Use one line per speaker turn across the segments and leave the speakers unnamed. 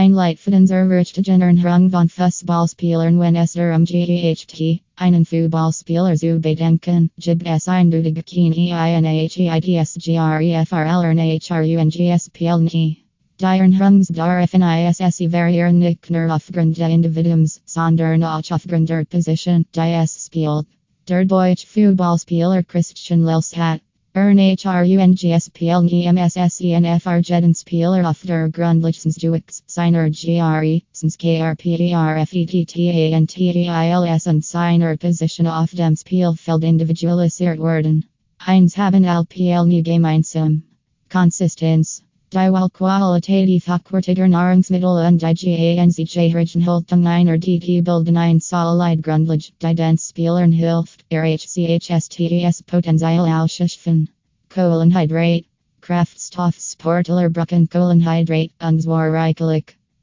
Ein Leitfaden zur Richtigen von Fußballspielern wenn es er darum geht, einen Fußballspieler zu bedenken, gibt es eindeutige Keinheitsgrefrlernhrungsspiel Dierenhungsbedarfen variieren nicht nur aufgrund der Individuums, sondern auch aufgrund der Position, die es spielt. Der Deutsche Fußballspieler Christian Lilshat Ernhrungsspiel EMSSENFR Jedensspieler auf der Grundlichtsdux seiner GRE, since KRPERFETTANTEILS und seiner Position auf dem Spielfeld individualisiert werden. Heinz haben LPL nie gemeinsam. Konsistenz Die Qualitative hochwertiger Nahrungsmittel und die GANZJ-Haltung einer DT bilden ein solid Grundlage, die den Spielern hilft, RHCHSTES Potenzial ausschöpfen. Kohlenhydrate, Kraftstoffsportler brauchen Kohlenhydrate und zwar.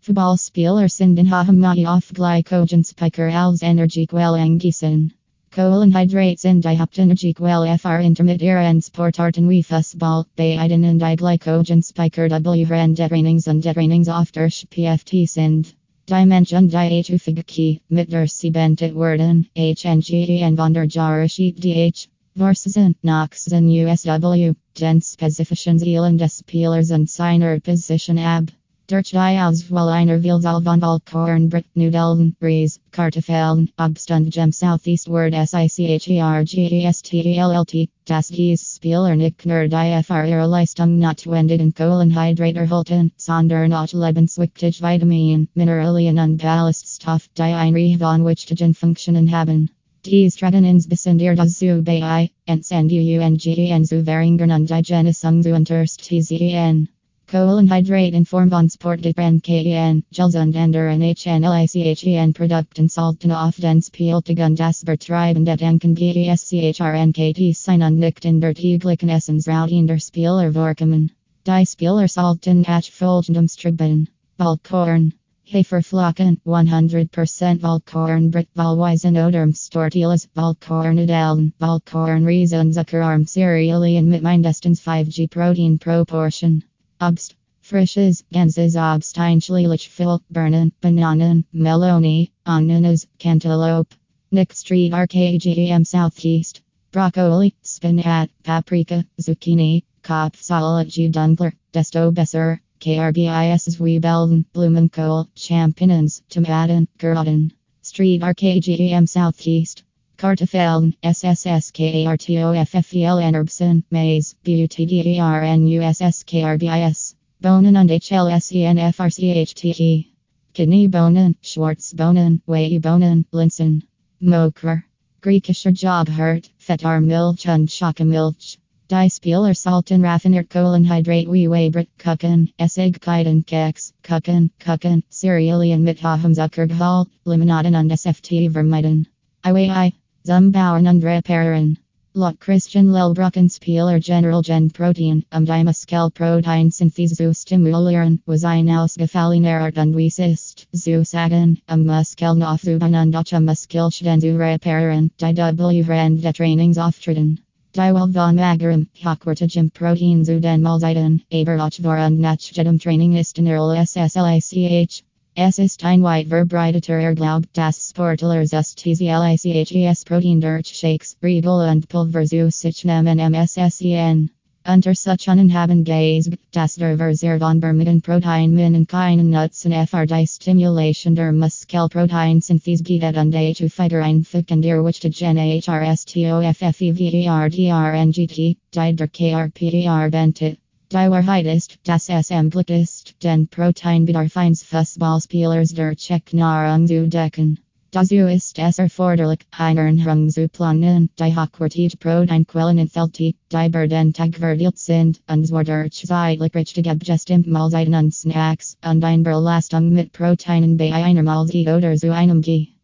Fußballspieler sind in Maße auf Glykogenspeicher als Energiequelle angewiesen. Kohlenhydrates sind die Hauptenergiequelle für intermittieren Sportarten wie Fußball, beiden und die Glykogenspeicher W Trainings und Trainings auf der PFT sind. Die Menschen die Etufigaki, mit der sie bentet werden, HNGen von der Jahreszeit DH. Vorsaison, Noxen USW, den spezifischen Zielen des Spielers und seiner Position ab. Durch die Auswahl einer Vielzahl von Vollkornbrot, Nudeln, Reis, Kartoffeln, Obst und Gem Southeastward SICHERGESTELLT, das dies Spieler nicht nur die für ihre Leistung notwendigen Kohlenhydrate erhalten, sondern auch lebenswichtig Vitamin, Mineralien und Ballaststoff, die ein von wichtigen Funktionen haben. Dies treten insbesondere dazu bei, Entsendiungen zu verringern und die Genesung zu unterstützen. Kohlenhydrate in Form von Sportgetränk KN, Gels und anderen HNLICHEN Produkten sollten auf den Spieltagen das Betreiben der Denken GESCHRNKT sein und nicht in der täglichen Essensroutine der Spieler vorkommen. Die Spieler sollten catch folgendem Streben. Vollkorn. Haferflocken, 100% Vollkornbrot Vollweisen oder Stortiles, Vollkornnudeln, Vollkornreis und Zuckerarm Cerealien mit mindestens 5g protein proportion. Obst. Frisches, Ganzes Obst einschläglich viel, Birnen, Bananen, Meloni, Ananas, Cantaloupe. Nick Street RKGM Southeast. Broccoli, Spinat, paprika, zucchini, Kopfsalat Dunkler, Desto Besser, KRBIS Zwiebeln, Blumenkohl, Champignons, Tomaten, Karotten. Street RKGM Southeast. Kartoffeln, SSSKARTOFFELN Erbsen, Maize, BUTDERNUSSKRBIS, Bohnen und HLSENFRCHTE. Kidney Bohnen, Schwarzbohnen, Bohnen, Linsen. Mokra. Griechischer Jobhurt, Fetar Milch und Schokomilch. Die Spieler sollten raffiniert Kohlenhydrate wie Weibrit Kuchen, Essigkeiten Keks, Kuchen, Kuchen, Cerealien mit hohem Zuckergehalt, Limonaden und SFT vermeiden. IWI. Zumbauern und reparieren. Lot Christian Lelbrocken Spieler General Gen Protein, um die Muskelprotein Synthese zu stimulieren, was ein ausgefallener Art und Weisist, zu sagen, um Muskelnaufzubauen und auch Muskelschäden zu reparieren, die W während der Trainingsauftritten. Die Welt von Magerem, hochwertigem Protein zu den Mahlzeiten, aber auch vor und nach jedem Training ist in SSLICH. Es ist ein weit verbreiteter Glaub, dass Sportler STZLICHES Protein durch Shakes, Riegel und Pulver zu sich nehmen MSSEN. Unter such haben gesagt, dass der Verzehr von Bermudan Protein in keinen Nutzen für die Stimulation der Muskelproteinsynthese geht und dazu fighter einfügen der wichtigen HRSTOFFEVERDRNGT, die der KRPER bentet. Ist, dass es möglich ist, den Proteinbedarf eines Fußballspielers der Nahrung zu decken. Dazu ist es erforderlich, Ernährung zu planen, die hochwertige Proteinquellen enthält, die über den Tag verteilt sind, und zwar durch zeitlich richtige bestimmte Mahlzeiten und Snacks, und eine Belastung mit Proteinen bei einer Mahlzeit oder zu einem G.